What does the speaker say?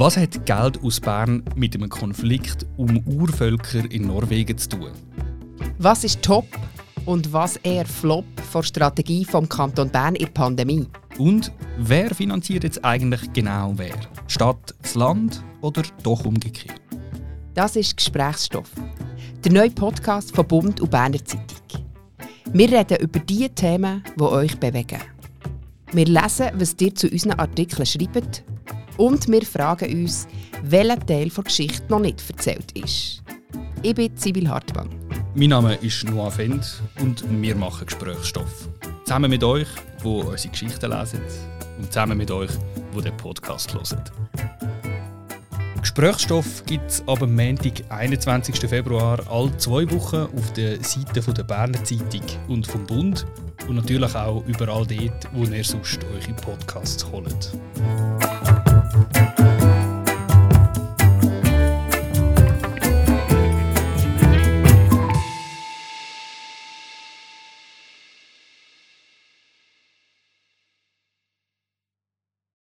Was hat Geld aus Bern mit einem Konflikt um Urvölker in Norwegen zu tun? Was ist top und was eher flop vor Strategie vom Kanton Bern in der Pandemie? Und wer finanziert jetzt eigentlich genau wer? Stadt, das Land oder doch umgekehrt? Das ist Gesprächsstoff. Der neue Podcast von Bund und Berner Zeitung. Wir reden über die Themen, die euch bewegen. Wir lesen, was ihr zu unseren Artikeln schreibt und wir fragen uns, welcher Teil der Geschichte noch nicht erzählt ist. Ich bin Sibyl Hartmann. Mein Name ist Noah Fendt und wir machen Gesprächsstoff. Zusammen mit euch, wo unsere Geschichten lesen und zusammen mit euch, wo den Podcast hören. Gesprächsstoff gibt es ab Montag, 21. Februar, alle zwei Wochen auf der Seite der Berner Zeitung und vom Bund und natürlich auch überall dort, wo ihr sonst eure Podcasts holt.